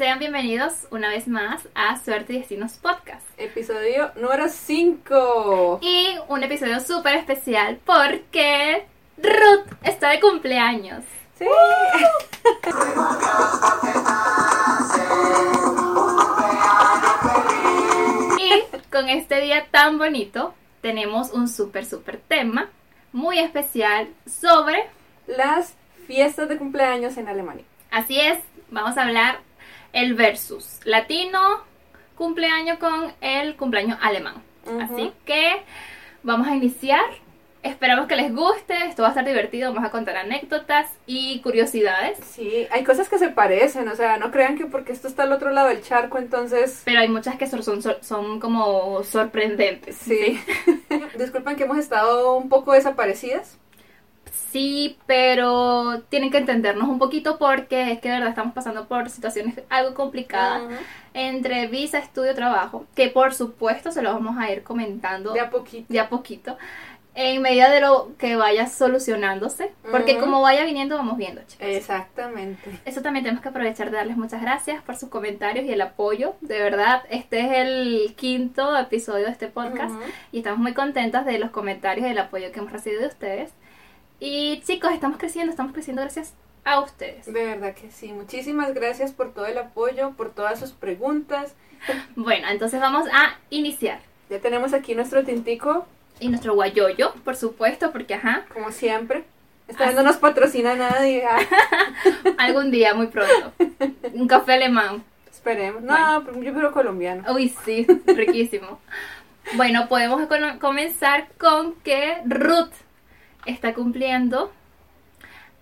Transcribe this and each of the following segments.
Sean bienvenidos una vez más a Suerte y Destinos Podcast. Episodio número 5. Y un episodio súper especial porque Ruth está de cumpleaños. Sí. Y con este día tan bonito tenemos un súper, súper tema muy especial sobre... Las fiestas de cumpleaños en Alemania. Así es, vamos a hablar el versus latino cumpleaños con el cumpleaños alemán. Así que vamos a iniciar. Esperamos que les guste, esto va a estar divertido, vamos a contar anécdotas y curiosidades. Sí, hay cosas que se parecen, o sea, no crean que porque esto está al otro lado del charco, entonces... Pero hay muchas que son, son, son como sorprendentes. Sí. Disculpen que hemos estado un poco desaparecidas. Sí, pero tienen que entendernos un poquito porque es que de verdad estamos pasando por situaciones algo complicadas entre visa, estudio, trabajo, que por supuesto se lo vamos a ir comentando De a poquito. de a poquito, en medida de lo que vaya solucionándose, porque como vaya viniendo vamos viendo, chicos. Exactamente. Eso también tenemos que aprovechar de darles muchas gracias por sus comentarios y el apoyo. De verdad, este es el quinto episodio de este podcast y estamos muy contentas de los comentarios y el apoyo que hemos recibido de ustedes. Y chicos, estamos creciendo, estamos creciendo gracias a ustedes. De verdad que sí. Muchísimas gracias por todo el apoyo, por todas sus preguntas. Bueno, entonces vamos a iniciar. Ya tenemos aquí nuestro tintico, Y nuestro guayoyo, por supuesto, porque ajá, como siempre. Esta vez no nos patrocina nadie. ah, algún día, muy pronto. Un café alemán. esperemos. No, yo quiero colombiano. Uy, sí, riquísimo. Bueno, podemos comenzar con que Ruth está cumpliendo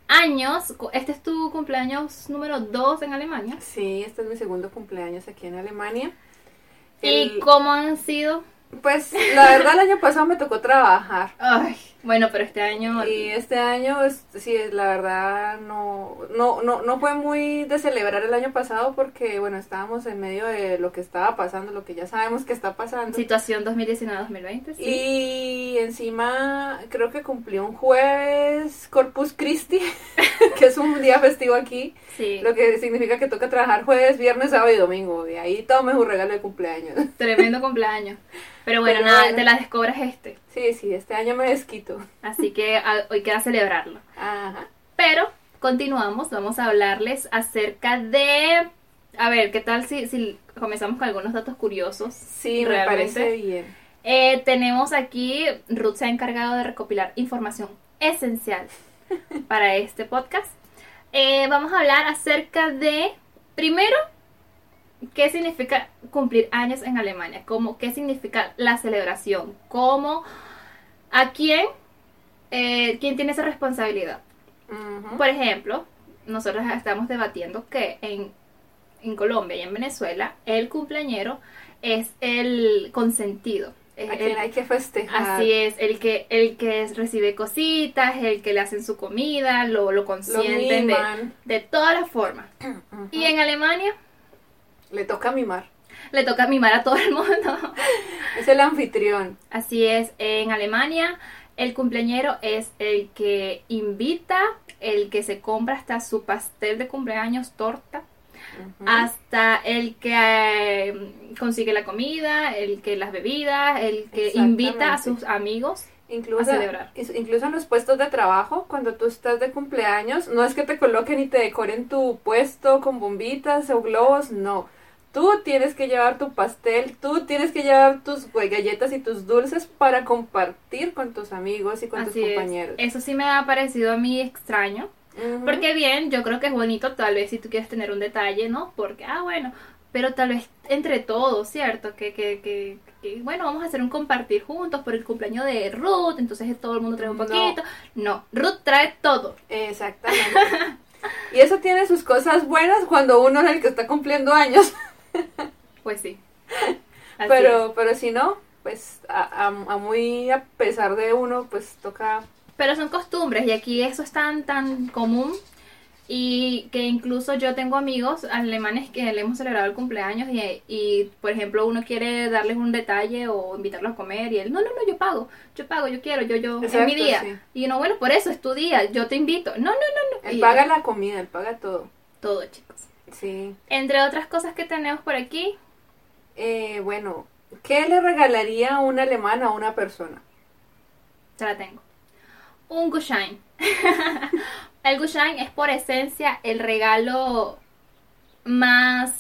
años. Este es tu cumpleaños número 2 en Alemania. Sí, este es mi segundo cumpleaños aquí en Alemania. ¿Y cómo han sido? Pues la verdad el año pasado me tocó trabajar. Ay, bueno, pero este año... Y este año, es- sí, la verdad no, no, no, no fue muy de celebrar el año pasado porque, bueno, estábamos en medio de lo que estaba pasando, lo que ya sabemos que está pasando. Situación 2019-2020, sí. Y encima creo que cumplió un jueves Corpus Christi, que es un día festivo aquí, Sí, lo que significa que toca trabajar jueves, viernes, sábado y domingo. Y ahí tome un regalo de cumpleaños. tremendo cumpleaños. Pero bueno, Pero nada, bueno. te la descobras este. Sí, sí, este año me desquito. Así que hoy queda celebrarlo. Ajá. Pero continuamos, vamos a hablarles acerca de... A ver, ¿qué tal si, si comenzamos con algunos datos curiosos? Sí, me Realmente. parece bien. Eh, tenemos aquí, Ruth se ha encargado de recopilar información esencial para este podcast. Eh, vamos a hablar acerca de, primero, qué significa cumplir años en Alemania, cómo, qué significa la celebración, cómo, a quién, eh, quién tiene esa responsabilidad. Por ejemplo, nosotros estamos debatiendo que en, en Colombia y en Venezuela el cumpleañero es el consentido. es A el- quien hay que festejar. Así es, el que, el que recibe cositas, el que le hacen su comida, lo, lo Lo consienten de, de todas las formas. Y en Alemania Le toca mimar. le toca mimar a todo el mundo. Es el anfitrión. Así es, en Alemania el cumpleañero es el que invita, el que se compra hasta su pastel de cumpleaños, torta, hasta el que eh, consigue la comida, el que las bebidas, el que invita a sus amigos. Incluso, a celebrar. incluso en los puestos de trabajo, cuando tú estás de cumpleaños, no es que te coloquen y te decoren tu puesto con bombitas o globos, no. Tú tienes que llevar tu pastel, tú tienes que llevar tus galletas y tus dulces para compartir con tus amigos y con Así tus es. compañeros. Eso sí me ha parecido a mí extraño. Porque bien, yo creo que es bonito tal vez si tú quieres tener un detalle, ¿no? Porque, ah, bueno, pero tal vez entre todos, ¿cierto? Que, que, que, que, bueno, vamos a hacer un compartir juntos por el cumpleaños de Ruth, entonces todo el mundo trae un No. poquito. No, Ruth trae todo. Exactamente. y eso tiene sus cosas buenas cuando uno es el que está cumpliendo años. Pues sí. Así pero, pero si no, pues a, a- a muy a pesar de uno, pues toca Pero son costumbres y aquí eso es tan, tan común y que incluso yo tengo amigos alemanes que le hemos celebrado el cumpleaños y, y, por ejemplo uno quiere darles un detalle o invitarlos a comer y él, no, no, no, yo pago, yo pago, yo quiero, yo, yo, es mi Exacto, día. sí. Y uno, bueno, por eso es tu día, yo te invito. No, no, no, no. Él Y paga la comida, él paga todo. todo, chicos. Sí. Entre otras cosas que tenemos por aquí, Eh, bueno, ¿qué le regalaría un alemán a una persona? ya la tengo. Un Gutschein. el Gutschein es por esencia el regalo más,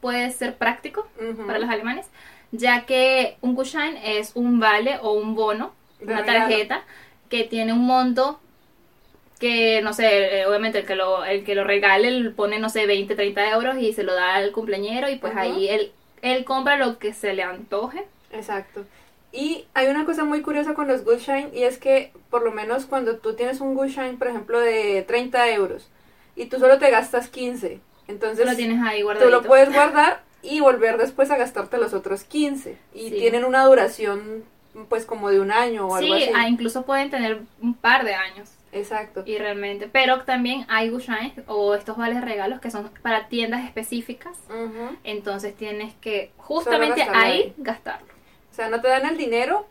puede ser práctico para los alemanes, ya que un Gutschein es un vale o un bono, una tarjeta que tiene un monto que, no sé, eh, obviamente el que lo, el que lo regale pone, no sé, 20, 30 euros y se lo da al cumpleañero y pues ahí él, él compra lo que se le antoje. Exacto. Y hay una cosa muy curiosa con los Gutschein y es que por lo menos cuando tú tienes un Gutschein, por ejemplo, de 30 euros y tú solo te gastas 15, entonces lo tienes ahí tú lo puedes guardar y volver después a gastarte los otros 15 y Sí. tienen una duración pues como de un año o algo Sí, así. ah, incluso pueden tener un par de años. Exacto. Y realmente, pero también hay Gutscheins o estos vales regalos que son para tiendas específicas. Entonces tienes que justamente gastarlo ahí. gastarlo. O sea, no te dan el dinero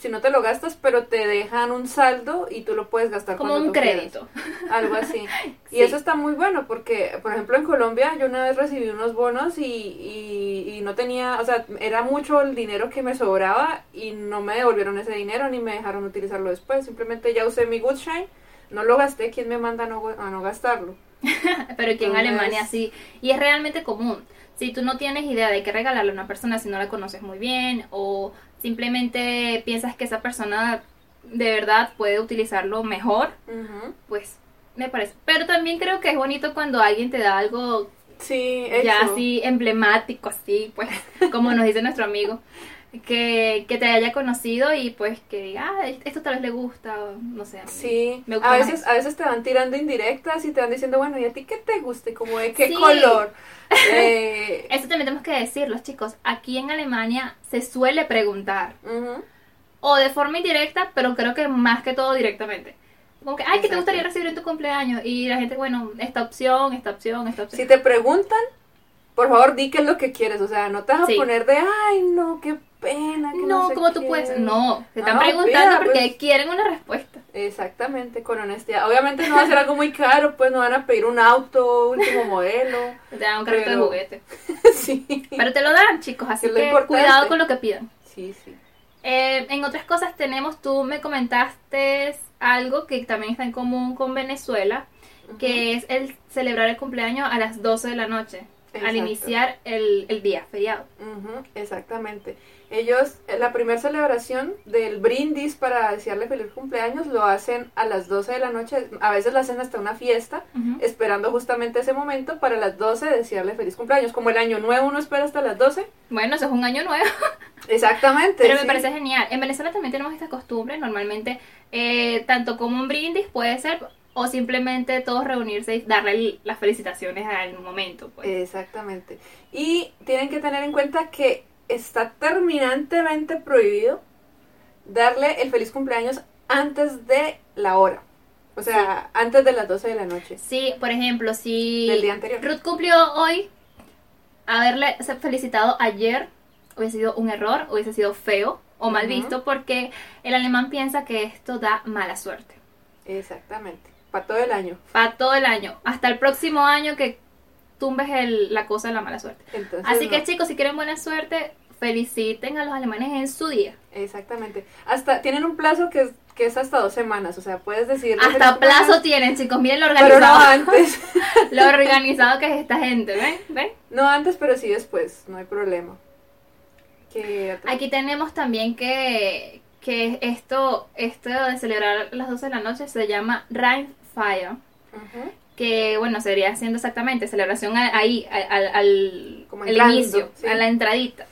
si no te lo gastas, pero te dejan un saldo y tú lo puedes gastar Como cuando un tú quieras. crédito. Algo así. Y eso está muy bueno porque, por ejemplo, en Colombia yo una vez recibí unos bonos y, y, y no tenía, o sea, era mucho el dinero que me sobraba y no me devolvieron ese dinero ni me dejaron utilizarlo después. Simplemente ya usé mi Gutschein, no lo gasté, ¿quién me manda a no, a no gastarlo? Pero aquí en Alemania sí. Y es realmente común. Si tú no tienes idea de qué regalarle a una persona si no la conoces muy bien o simplemente piensas que esa persona de verdad puede utilizarlo mejor, pues me parece. Pero también creo que es bonito cuando alguien te da algo Sí, ya eso. así emblemático, así, pues, como nos dice nuestro amigo, que, que te haya conocido y pues que diga, ah, esto tal vez le gusta, o no sé. a Sí, me gusta a veces, a veces te van tirando indirectas y te van diciendo, bueno, ¿y a ti qué te gusta? Y como de qué Sí. color. Eh, Eso también tenemos que decirlo, chicos. Aquí en Alemania se suele preguntar, o de forma indirecta, pero creo que más que todo directamente. Como que, ay, ¿qué te gustaría recibir en tu cumpleaños? Y la gente, bueno, esta opción, esta opción, esta opción. Si te preguntan, por favor, di qué es lo que quieres. O sea, no te vas a poner de, ay, no, qué pena. Que no, no, ¿cómo tú qué". puedes? No, te están No, preguntando pida, porque pues. quieren una respuesta. Exactamente, con honestidad. Obviamente no va a ser algo muy caro, pues no van a pedir un auto, último modelo. Te dan un carrito Pero- de juguete. sí. Pero te lo dan, chicos, así Es que cuidado con lo que pidan. Sí, sí. Eh, en otras cosas tenemos, tú me comentaste algo que también está en común con Venezuela, que es el celebrar el cumpleaños a las 12 de la noche, al iniciar el, el día feriado. Exactamente. Ellos, eh, la primera celebración del brindis para desearle feliz cumpleaños lo hacen a las 12 de la noche. A veces lo hacen hasta una fiesta, esperando justamente ese momento para las 12 desearle feliz cumpleaños. Como el año nuevo uno espera hasta las 12. Bueno, eso es un año nuevo, Exactamente. pero me parece genial. En Venezuela también tenemos esta costumbre, normalmente, eh, tanto como un brindis puede ser, o simplemente todos reunirse y darle las felicitaciones al momento. Pues. Exactamente. Y tienen que tener en cuenta que está terminantemente prohibido darle el feliz cumpleaños antes de la hora. O sea, antes de las 12 de la noche. Sí, por ejemplo, si Del día anterior. Ruth cumplió hoy, haberle felicitado ayer hubiese sido un error, hubiese sido feo o mal visto porque el alemán piensa que esto da mala suerte. Exactamente. Para todo el año. Para todo el año, hasta el próximo año que tumbes el- la cosa de la mala suerte. Entonces, Así no. que chicos, si quieren buena suerte, feliciten a los alemanes en su día. Exactamente. Hasta tienen un plazo que es, que es hasta dos semanas. O sea, puedes decir. Hasta plazo tienen, chicos, miren lo Pero no organizado, antes. lo organizado que es esta gente, ¿ven? ¿Ven? no antes, pero sí después. No hay problema. Que Aquí tenemos también que, que esto, esto de celebrar las 12 de la noche se llama Ujú. que bueno, sería haciendo exactamente celebración ahí, al, al Como el entrando, inicio, sí. a la entradita.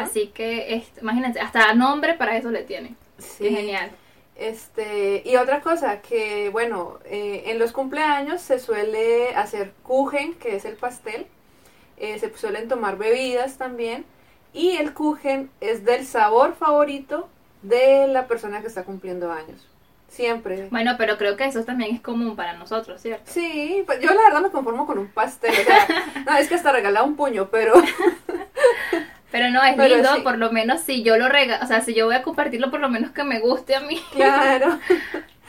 Así que este, imagínense, hasta nombre para eso le tienen. Sí. Qué genial. Este, y otra cosa, que bueno, eh, en los cumpleaños se suele hacer kuchen, que es el pastel, eh, se suelen tomar bebidas también, y el kuchen es del sabor favorito de la persona que está cumpliendo años. Siempre. Bueno, pero creo que eso también es común para nosotros, ¿cierto? Sí, pues yo la verdad me conformo con un pastel, o sea, no, es que hasta regalado un puño, pero Pero no, es Pero lindo, sí. por lo menos si yo lo regalo, o sea, si yo voy a compartirlo, por lo menos que me guste a mí. claro.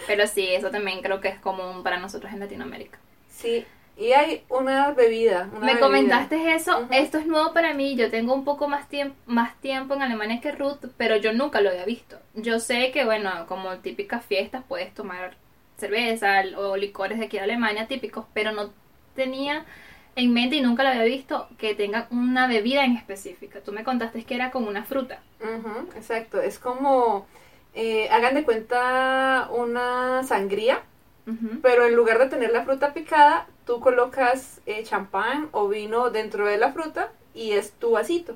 Pero sí, eso también creo que es común para nosotros en Latinoamérica. Sí, Y hay una bebida. Una Me bebida. comentaste eso, esto es nuevo para mí, yo tengo un poco más, tiemp- más tiempo en Alemania que Ruth, pero yo nunca lo había visto. Yo sé que, bueno, como típicas fiestas puedes tomar cerveza o licores de aquí de Alemania típicos, pero no tenía en mente y nunca lo había visto que tengan una bebida en específica. Tú me contaste que era con una fruta. Ujú, exacto, es como, eh, hagan de cuenta una sangría, pero en lugar de tener la fruta picada, tú colocas eh, champán o vino dentro de la fruta y es tu vasito.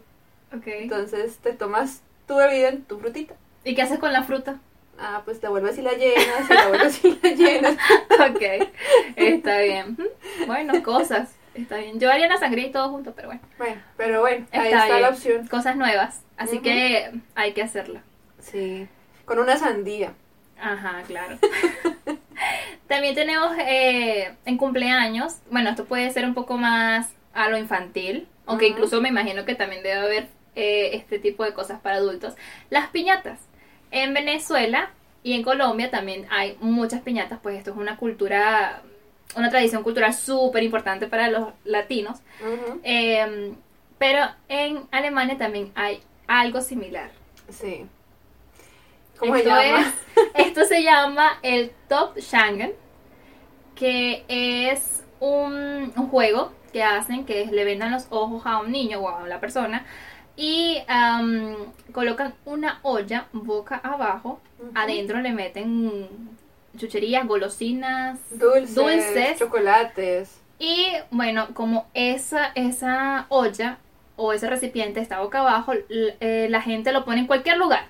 Ok. Entonces te tomas tu bebida en tu frutita. ¿Y qué haces con la fruta? Ah, pues te vuelves y la llenas, y la vuelves y la llenas. ok, está bien. Bueno, cosas. Está bien. Yo haría una sangría y todo junto, pero bueno. Bueno, pero bueno, ahí Está está la opción. Cosas nuevas. Así que hay que hacerla. Sí, con una sandía. Ajá, claro. También tenemos eh, en cumpleaños, bueno, esto puede ser un poco más a lo infantil, aunque incluso me imagino que también debe haber eh, este tipo de cosas para adultos. Las piñatas. En Venezuela y en Colombia también hay muchas piñatas, pues esto es una cultura, una tradición cultural súper importante para los latinos. Eh, pero en Alemania también hay algo similar. Sí. ¿Cómo se esto, llama? es- esto se llama el Top Schangen, que es un, un juego que hacen que le vendan los ojos a un niño o a la persona y am, colocan una olla boca abajo, adentro le meten chucherías, golosinas, Dulces, dulces. chocolates. y bueno, como esa, esa olla o ese recipiente está boca abajo, eh, la gente lo pone en cualquier lugar.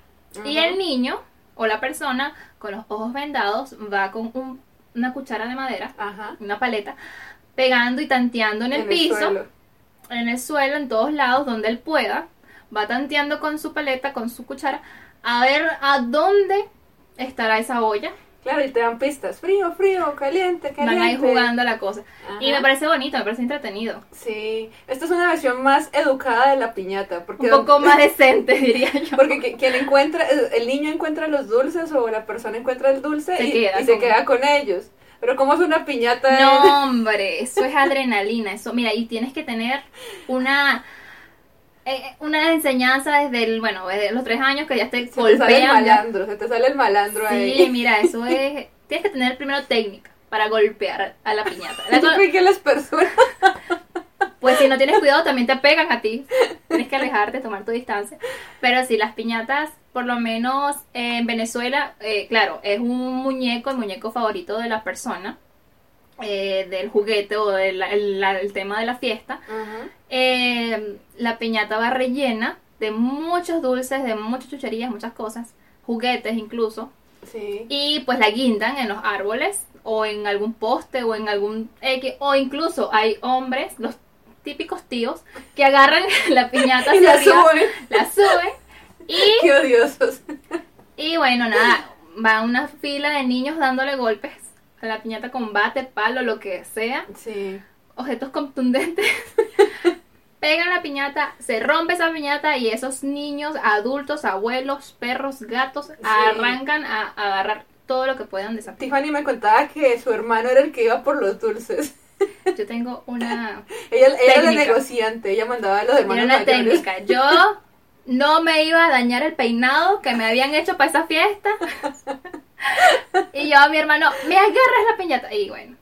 Y el niño o la persona con los ojos vendados va con un- una cuchara de madera, Ajá. una paleta, pegando y tanteando en el En piso, en el suelo, en todos lados donde él pueda. Va tanteando con su paleta, con su cuchara, a ver a dónde estará esa olla. Claro, y te dan pistas. Frío, frío, caliente, caliente. Van ahí jugando la cosa. Y me parece bonito, me parece entretenido. Sí, esta es una versión más educada de la piñata. Porque Un poco más decente, diría yo. Porque qui- quien encuentra, el niño encuentra los dulces o la persona encuentra el dulce Se y, se queda con ellos. Pero como es una piñata, No, hombre, eso es adrenalina. Eso, mira, y tienes que tener una eh, una enseñanza desde el, bueno, desde los tres años que ya te se te sale el malandro, se te sale el malandro Sí, ahí. mira, eso es. Tienes que tener primero técnica para golpear a la piñata. La Yo que las personas, Pues si no tienes cuidado también te pegan a ti. Tienes que alejarte, tomar tu distancia. Pero sí, las piñatas, por lo menos en Venezuela, eh, claro, es un muñeco, el muñeco favorito de la persona, eh, del juguete o del el- la- el tema de la fiesta. Eh, la piñata va rellena de muchos dulces, de muchas chucherías, muchas cosas, juguetes incluso. sí, Y pues la guindan en los árboles o en algún poste o en algún X, o incluso hay hombres, los típicos tíos, que agarran la piñata y hacia la arriba, suben. la suben y, Qué odiosos. y bueno, nada, va una fila de niños dándole golpes la piñata con bate, palo, lo que sea, Sí, objetos contundentes. Pegan la piñata, se rompe esa piñata y esos niños, adultos, abuelos, perros, gatos, arrancan a, a agarrar todo lo que puedan de esa piñata. Tiffany me contaba que su hermano era el que iba por los dulces. Yo tengo una, Ella, ella era la negociante, ella mandaba a los hermanos tiene una mayores. técnica. Yo no me iba a dañar el peinado que me habían hecho para esa fiesta. Y yo a mi hermano, me agarras la piñata. Y bueno,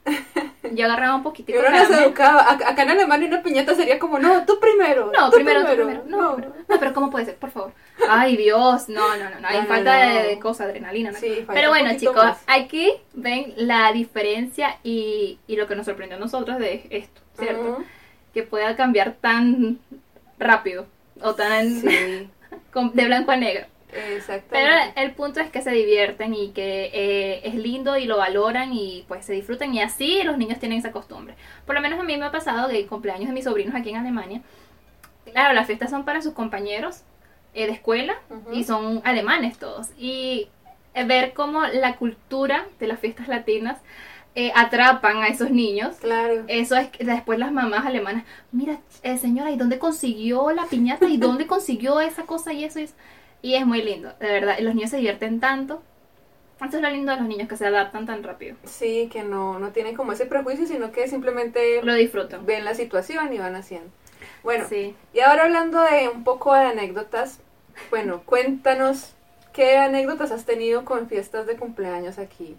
yo agarraba un Y poquitico. uno de nos caramelo. educaba. Ac- Acá en Alemania una piñata sería como, no, tú primero. No, tú primero, tú primero. No, pero, no, pero ¿cómo puede ser? Por favor. Ay, Dios. No, no, no. no. Hay No, no, falta no. de, de cosa, adrenalina. ¿no? Sí, falta pero bueno, chicos, más. aquí ven la diferencia y, y lo que nos sorprendió a nosotros de esto, ¿cierto? Que pueda cambiar tan rápido o tan Sí, de blanco a negro. Pero exactamente. el punto es que se divierten y que eh, es lindo y lo valoran y pues se disfrutan y así los niños tienen esa costumbre. Por lo menos a mí me ha pasado que el cumpleaños de mis sobrinos aquí en Alemania, claro, las fiestas son para sus compañeros eh, de escuela y son alemanes todos. Y eh, ver cómo la cultura de las fiestas latinas eh, atrapan a esos niños. Claro. Eso es que después las mamás alemanas, mira, eh, señora, ¿y dónde consiguió la piñata? ¿Y dónde consiguió esa cosa y eso y eso? Y es muy lindo, de verdad. y Los niños se divierten tanto. Eso es lo lindo de los niños, que se adaptan tan rápido. Sí, que no, no tienen como ese prejuicio, sino que simplemente Lo disfrutan. ven la situación y van haciendo. Bueno, Sí. y ahora hablando de un poco de anécdotas, bueno, cuéntanos qué anécdotas has tenido con fiestas de cumpleaños aquí.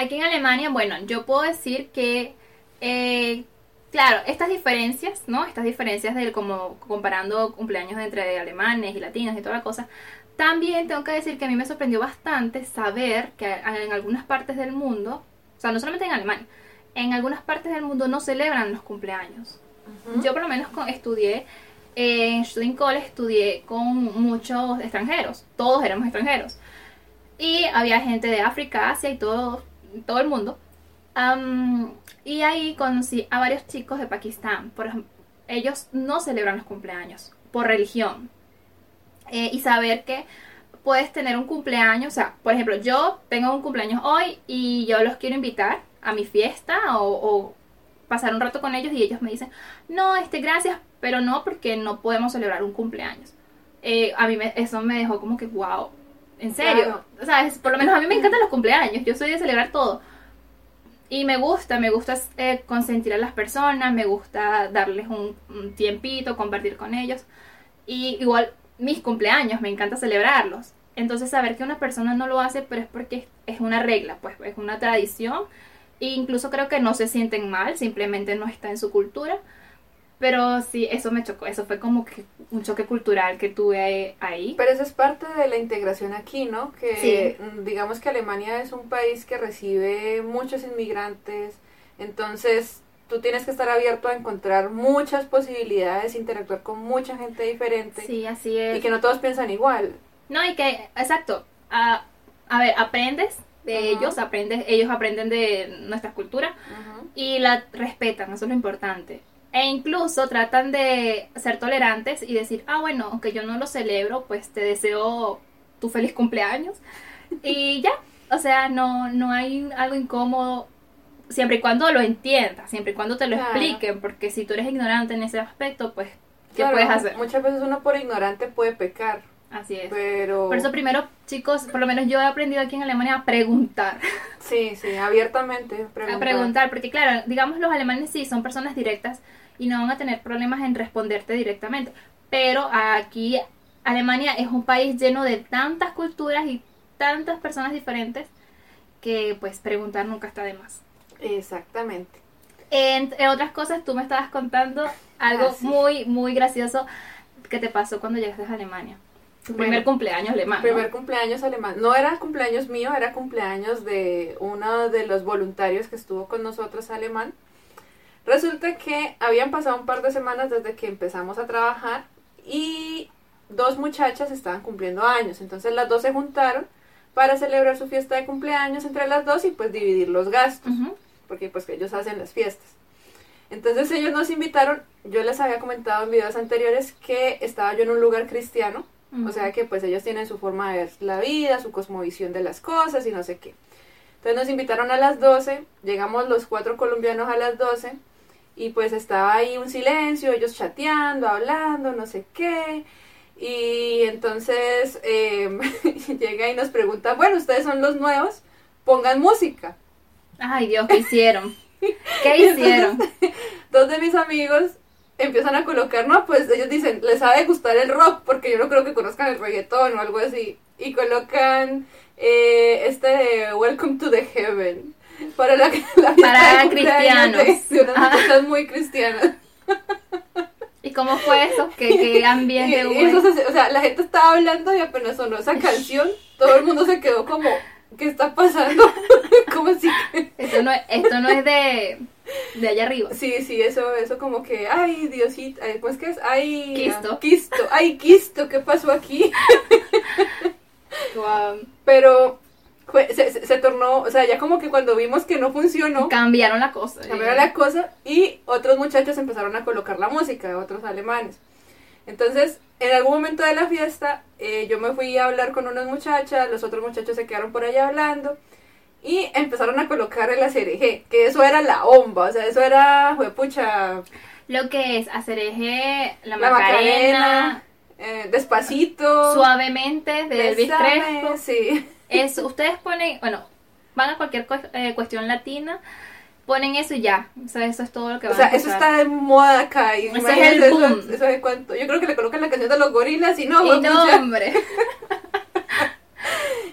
Aquí en Alemania, bueno, yo puedo decir que, eh, claro, estas diferencias, ¿no? Estas diferencias de como comparando cumpleaños entre alemanes y latinos y toda la cosa, también tengo que decir que a mí me sorprendió bastante saber que en algunas partes del mundo, o sea, no solamente en Alemania, en algunas partes del mundo no celebran los cumpleaños. Yo por lo menos con- estudié eh, en Student College, estudié con muchos extranjeros, todos éramos extranjeros. Y había gente de África, Asia y todo, todo el mundo. Y ahí conocí a varios chicos de Pakistán. Por ejemplo, ellos no celebran los cumpleaños por religión. Eh, y saber que puedes tener un cumpleaños, o sea, por ejemplo, yo tengo un cumpleaños hoy y yo los quiero invitar a mi fiesta o, pasar un rato con ellos y ellos me dicen, no, este, gracias, pero no porque no podemos celebrar un cumpleaños. Eh, a mí eso me dejó como que, wow, en serio. Claro. O sea, es- por lo menos a mí me encantan los cumpleaños, yo soy de celebrar todo. Y me gusta, me gusta eh, consentir a las personas, me gusta darles un, un tiempito, compartir con ellos. Y igual mis cumpleaños, me encanta celebrarlos. Entonces saber que una persona no lo hace, pero es porque es, es una regla, pues es una tradición. E incluso creo que no se sienten mal, simplemente no está en su cultura. Pero sí, eso me chocó, eso fue como que un choque cultural que tuve ahí. Pero eso es parte de la integración aquí, ¿no? Que Sí. mm, digamos que Alemania es un país que recibe muchos inmigrantes, entonces tú tienes que estar abierto a encontrar muchas posibilidades, interactuar con mucha gente diferente Sí, así es. y que no todos piensan igual. No, y que, exacto, a, a ver, aprendes de ellos, aprendes, ellos aprenden de nuestra cultura y la respetan, eso es lo importante. E incluso tratan de ser tolerantes y decir, ah, bueno, aunque yo no lo celebro, pues te deseo tu feliz cumpleaños. Y ya, o sea, no, no hay algo incómodo, siempre y cuando lo entiendas, siempre y cuando te lo Claro. expliquen, porque si tú eres ignorante en ese aspecto, pues, ¿qué Claro, puedes hacer? Muchas veces uno por ignorante puede pecar, Así es. pero Por eso primero, chicos, por lo menos yo he aprendido aquí en Alemania a preguntar. sí, sí, abiertamente preguntar. A preguntar, porque claro, digamos los alemanes sí son personas directas y no van a tener problemas en responderte directamente. Pero aquí Alemania es un país lleno de tantas culturas y tantas personas diferentes que pues preguntar nunca está de más. Exactamente. Entre otras cosas, tú me estabas contando algo muy, muy gracioso que te pasó cuando llegaste a Alemania. Tu Bueno, primer cumpleaños alemán. ¿no? Primer cumpleaños alemán. No era cumpleaños mío, era cumpleaños de uno de los voluntarios que estuvo con nosotros alemán. Resulta que habían pasado un par de semanas desde que empezamos a trabajar y dos muchachas estaban cumpliendo años. Entonces las dos se juntaron para celebrar su fiesta de cumpleaños entre las dos y pues dividir los gastos porque pues que ellos hacen las fiestas. Entonces ellos nos invitaron, yo les había comentado en videos anteriores que estaba yo en un lugar cristiano, o sea que pues ellos tienen su forma de ver la vida, su cosmovisión de las cosas y no sé qué. Entonces nos invitaron a las 12, llegamos los cuatro colombianos a las 12 y pues estaba ahí un silencio, ellos chateando, hablando, no sé qué. Y entonces eh, llega y nos pregunta, bueno, ustedes son los nuevos, pongan música. Ay Dios, ¿qué hicieron? ¿Qué entonces, hicieron? dos de mis amigos empiezan a colocar, no, pues ellos dicen, les ha de gustar el rock, porque yo no creo que conozcan el reggaetón o algo así. Y colocan eh, este de Welcome to the Heaven. Para la, la Para cristianos. Ah. muchachas muy cristianas. ¿Y cómo fue eso? ¿Qué, qué ambiente hubo? eso se- o sea, la gente estaba hablando y apenas sonó esa canción, todo el mundo se quedó como, ¿qué está pasando? como si que... Esto no, es- esto no es de, de allá arriba. Sí, sí, eso, eso como que, ay, Diosito, ay, pues que es, ay, Quisto. quisto, ay, quisto, ¿qué pasó aquí? Guau. Pero fue- se, se- se tornó, o sea, ya como que cuando vimos que no funcionó, Cambiaron la cosa. cambiaron la cosa y otros muchachos empezaron a colocar la música, otros alemanes. Entonces, en algún momento de la fiesta, eh, yo me fui a hablar con unas muchachas, los otros muchachos se quedaron por allá hablando y empezaron a colocar el ACRG, que eso era la bomba, o sea, eso era, pucha, Lo que es hacer eje, la, la Macarena, Macarena, eh, despacito, suavemente de Elvis Bésame, Crespo. sí. Eso, ustedes ponen, bueno, van a cualquier cu- eh, cuestión latina, ponen eso y ya. O sea, eso es todo lo que O van sea, a eso escuchar. está de moda acá. Y Ese es el eso, boom. eso de cuánto. Yo creo que le colocan la canción de los gorilas y no, Y güey, no, pucha. hombre.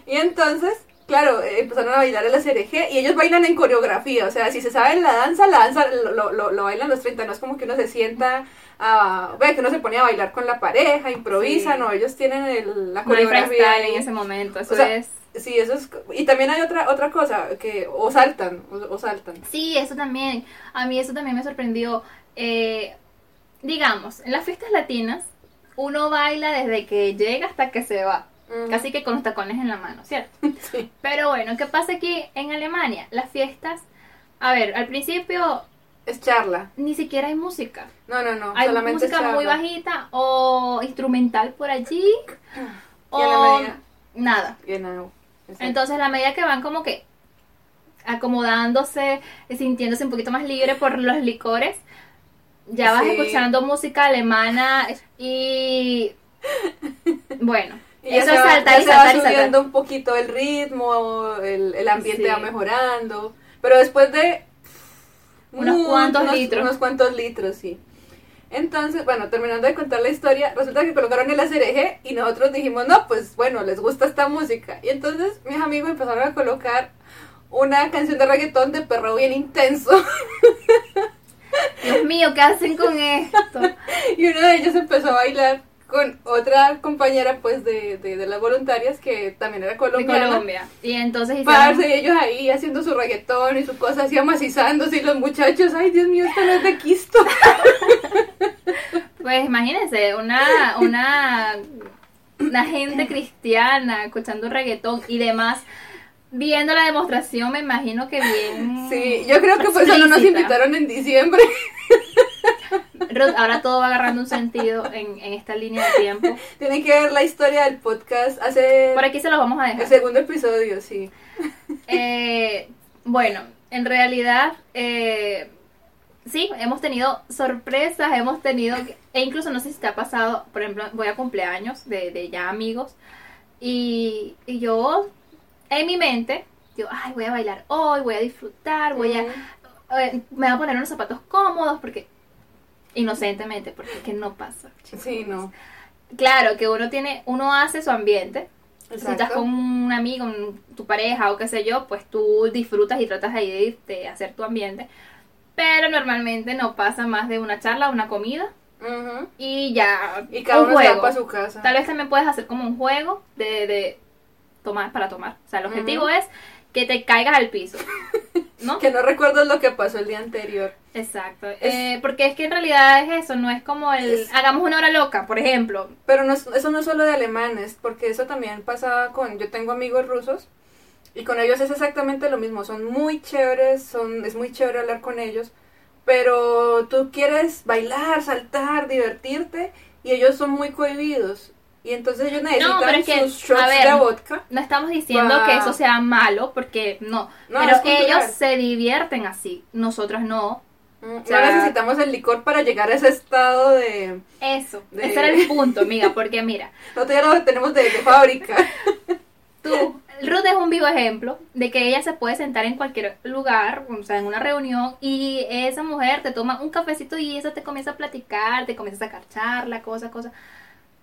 Y entonces, claro, eh, empezaron a bailar el SRG y ellos bailan en coreografía. O sea, si se saben la danza, la danza lo, lo, lo- bailan los 30. No es como que uno se sienta a. Ve, que uno se pone a bailar con la pareja, improvisa, Sí. no. Ellos tienen el- la No hay coreografía. freestyle ahí. en ese momento, eso O sea, es... Sí, eso es. Y también hay otra otra cosa, que o saltan, o, o saltan. Sí, eso también. A mí eso también me sorprendió. Eh, digamos, en las fiestas latinas, uno baila desde que llega hasta que se va. Ujú. Casi que con los tacones en la mano, ¿cierto? Sí. Pero bueno, ¿qué pasa aquí en Alemania? Las fiestas, a ver, al principio Es charla. ni siquiera hay música. No, no, no. Hay solamente música charla. muy bajita o instrumental por allí Y la o medida- nada. Exacto. Entonces, a la medida que van como que acomodándose, sintiéndose un poquito más libre por los licores, ya vas Sí. escuchando música alemana y bueno, Y eso ya y se va subiendo saltar. un poquito el ritmo, el, el ambiente Sí. va mejorando. Pero después de Unos cuantos unos- litros. Unos cuantos litros, sí. Entonces, bueno, terminando de contar la historia, resulta que colocaron el ACRG y nosotros dijimos, no, pues bueno, les gusta esta música. Y entonces mis amigos empezaron a colocar una canción de reggaetón de perro bien intenso. Dios mío, ¿qué hacen con esto? y uno de ellos empezó a bailar con otra compañera, pues, de, de, de las voluntarias que también era De colombiana. Colombia. Y entonces hicieron- Parce, y ellos ahí haciendo su reggaetón y su cosa así amacizándose y los muchachos, ay Dios mío, esto no es de Quisto. Pues imagínense, una, una, una gente cristiana escuchando reggaetón y demás, viendo la demostración, me imagino que bien. Sí, yo creo que por eso no nos invitaron en diciembre. Ruth, ahora todo va agarrando un sentido en, en esta línea de tiempo. Tienen que ver la historia del podcast hace Por aquí se los vamos a el dejar. segundo episodio, sí. Eh, bueno, en realidad, eh, sí, hemos tenido sorpresas, hemos tenido, e incluso no sé si te ha pasado, por ejemplo, voy a cumpleaños de, de ya amigos y, y yo, en mi mente, yo, ay, voy a bailar hoy, voy a disfrutar, voy a, eh, me voy a poner unos zapatos cómodos porque, inocentemente, porque es que no pasa. chicos. Sí, no. Claro, que uno tiene, uno hace su ambiente, si estás con un amigo, un- tu pareja o qué sé yo, pues tú disfrutas y tratas ahí de, de hacer tu ambiente. Pero normalmente no pasa más de una charla, una comida y ya Y cada un uno juego. para su casa. Tal vez también puedes hacer como un juego de, de tomar para tomar. O sea, el objetivo es que te caigas al piso. ¿No? Que no recuerdas lo que pasó el día anterior. Exacto. Eh, porque es que en realidad es eso, no es como el Es- hagamos una hora loca, por ejemplo. Pero no, es- eso no es solo de alemanes, porque eso también pasa con... Yo tengo amigos rusos y con ellos es exactamente lo mismo. Son muy chéveres, son, es muy chévere hablar con ellos, pero tú quieres bailar, saltar, divertirte y ellos son muy cohibidos. Y entonces ellos necesitan pero es que, sus shots a ver, de vodka. No estamos diciendo que eso sea malo, porque no. No, pero ellos se divierten así, nosotros no. Mm, o sea- no necesitamos el licor para llegar a ese estado de... Eso, De- ese era el punto, amiga, porque mira, Nosotros ya lo tenemos de, de fábrica. tú, Ruth es un vivo ejemplo de que ella se puede sentar en cualquier lugar, o sea, en una reunión, y esa mujer te toma un cafecito y esa te comienza a platicar, te comienza a sacar charla, cosa, cosa.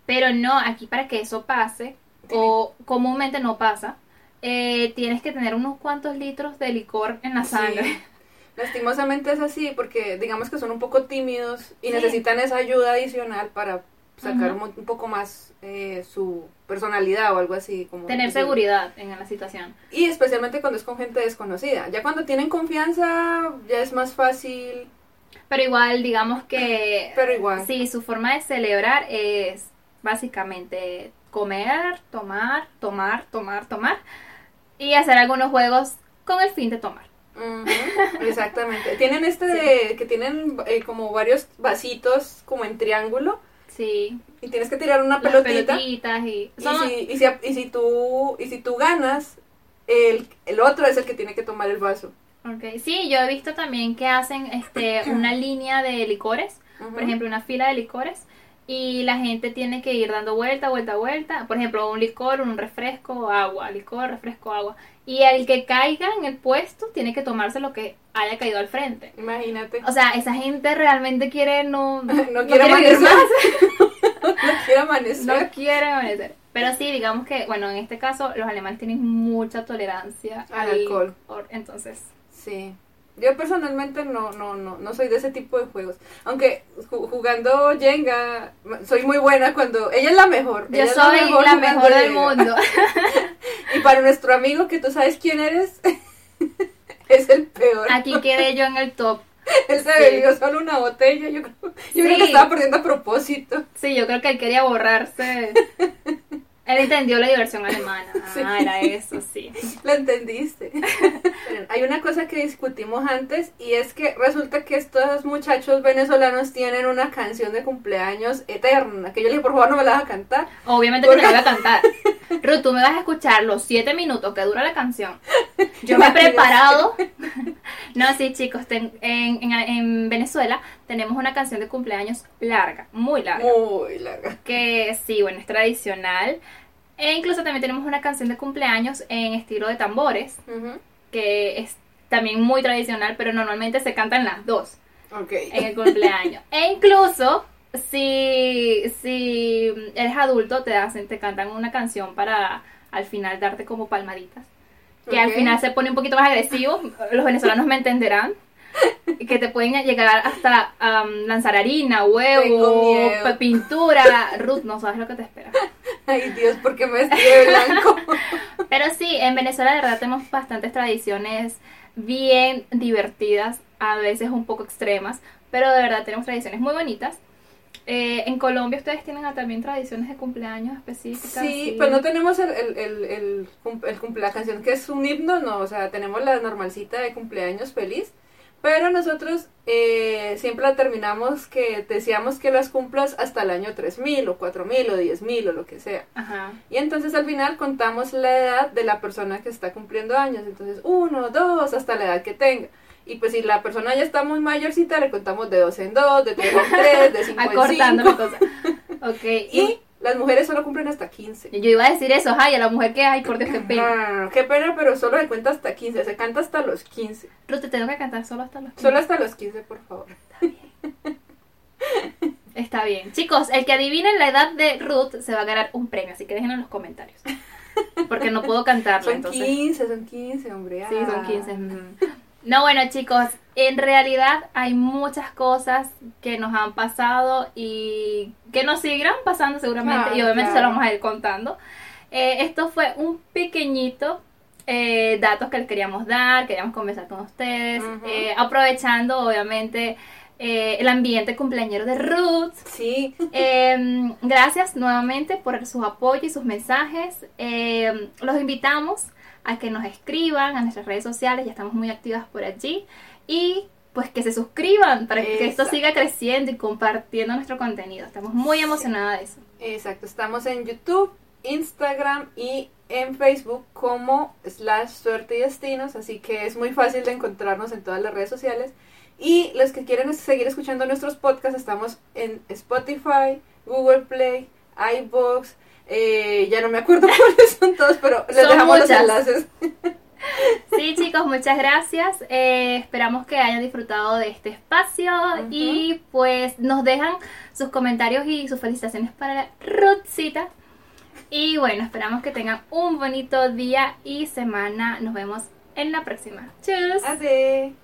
Pero no, aquí para que eso pase, o comúnmente no pasa, eh, tienes que tener unos cuantos litros de licor en la sangre. Sí. Lastimosamente es así porque digamos que son un poco tímidos y Sí. necesitan esa ayuda adicional para sacar un, un poco más eh, su personalidad o algo así. Como Tener seguridad en la situación. Y especialmente cuando es con gente desconocida. Ya cuando tienen confianza ya es más fácil, Pero igual, digamos que pero igual. sí, su forma de celebrar es básicamente comer, tomar, tomar, tomar, tomar y hacer algunos juegos con el fin de tomar. Exactamente. Tienen este de que tienen eh, como varios vasitos como en triángulo Sí, y tienes que tirar una las pelotita. pelotitas y... Y son- si, y, si, y si tú y si tú ganas, el, el otro es el que tiene que tomar el vaso. ok, Sí, yo he visto también que hacen este una línea de licores, por ejemplo, una fila de licores y la gente tiene que ir dando vuelta, vuelta, vuelta. Por ejemplo, un licor, un refresco, agua, licor, refresco, agua. Y el que caiga en el puesto tiene que tomarse lo que haya caído al frente. Imagínate. O sea, esa gente realmente quiere no, no, quiere quiere amanecer. más. no quiere amanecer. No quiere amanecer. Pero sí, digamos que, bueno, en este caso los alemanes tienen mucha tolerancia Al alcohol. Entonces, Sí. Yo personalmente no, no, no, no soy de ese tipo de juegos. Aunque ju- jugando Jenga, soy muy buena cuando... Ella es la mejor. yo ella es soy la jugando mejor del Jenga. mundo. Y para nuestro amigo que tú sabes quién eres, es el peor. Aquí quedé yo en el top. Él se sí. bebió solo una botella. Yo creo, yo creo Sí. que estaba perdiendo a propósito. Sí, yo creo que él quería borrarse. Él entendió la diversión alemana. Sí. Ah, era eso, sí. Lo entendiste. Hay una cosa que discutimos antes y es que resulta que estos muchachos venezolanos tienen una canción de cumpleaños eterna. Que yo le dije, por favor, no me la vas a cantar. Obviamente que te la voy a cantar. Ruth, tú me vas a escuchar los siete minutos que dura la canción. Yo me he preparado. No, sí, chicos, ten- en, en- en Venezuela tenemos una canción de cumpleaños larga, muy larga. Muy larga. Que sí, bueno, es tradicional. E incluso también tenemos una canción de cumpleaños en estilo de tambores, Ujú. que es también muy tradicional, pero normalmente se cantan las dos. Ok. en el cumpleaños. E incluso si, si eres adulto te hacen, te cantan una canción para al final darte como palmaditas. Que al Ok. final se pone un poquito más agresivo, los venezolanos me entenderán. Que te pueden llegar hasta lanzar harina, huevo, pintura. Ruth, no sabes lo que te espera. Ay, Dios, ¿por qué me vestí de blanco? Pero sí, en Venezuela de verdad tenemos bastantes tradiciones bien divertidas, a veces un poco extremas, pero de verdad tenemos tradiciones muy bonitas. Eh, en Colombia ustedes tienen también tradiciones de cumpleaños específicas. Sí, pues no tenemos el, el, el, el, cum- el cumple- la canción que es un himno, no, o sea, tenemos la normalcita de cumpleaños feliz, pero nosotros eh, siempre la terminamos que decíamos que las cumplas hasta el año 3000 o 4000 o 10000 o lo que sea. Ajá. Y entonces al final contamos la edad de la persona que está cumpliendo años, entonces uno, dos, hasta la edad que tenga. Y pues si la persona ya está muy mayorcita, le contamos de dos en dos, de tres en tres, de cinco en cinco. cosa. Ok, y Y las mujeres solo cumplen hasta 15. yo iba a decir eso, ay, a la mujer que, ay, por Dios, qué pena. no, no, qué pena, pero solo se cuenta hasta 15, se canta hasta los 15. Ruth, te tengo que cantar solo hasta los Solo hasta los 15, por favor. Está bien. Chicos, el que adivine la edad de Ruth se va a ganar un premio, así que déjenlo en los comentarios. Porque no puedo cantarlo, Son entonces. 15, son 15, hombre. Sí, son ah. 15. mm. No, bueno, chicos, en realidad hay muchas cosas que nos han pasado y que nos seguirán pasando seguramente Claro, y obviamente se lo vamos a ir contando. Eh, esto fue un pequeñito eh, datos que les queríamos dar, queríamos conversar con ustedes, eh, aprovechando obviamente eh, el ambiente cumpleañero de Ruth. Sí, Eh, gracias nuevamente por su apoyo y sus mensajes. Eh, los invitamos a que nos escriban a nuestras redes sociales, ya estamos muy activas por allí. Y pues que se suscriban para que esto siga creciendo y compartiendo nuestro contenido. Estamos muy emocionadas de eso. exacto. Estamos en YouTube, Instagram y en Facebook como slash suerte y destinos, así que es muy fácil de encontrarnos en todas las redes sociales. Y los que quieren seguir escuchando nuestros podcasts, estamos en Spotify, Google Play, iBox, eh, ya no me acuerdo cuáles son todos, pero les Son dejamos los enlaces. Sí, chicos, muchas gracias. Eh, esperamos que hayan disfrutado de este espacio y pues nos dejan sus comentarios y sus felicitaciones para la Ruthcita. Y bueno, esperamos que tengan un bonito día y semana. Nos vemos en la próxima. Chus. Ade.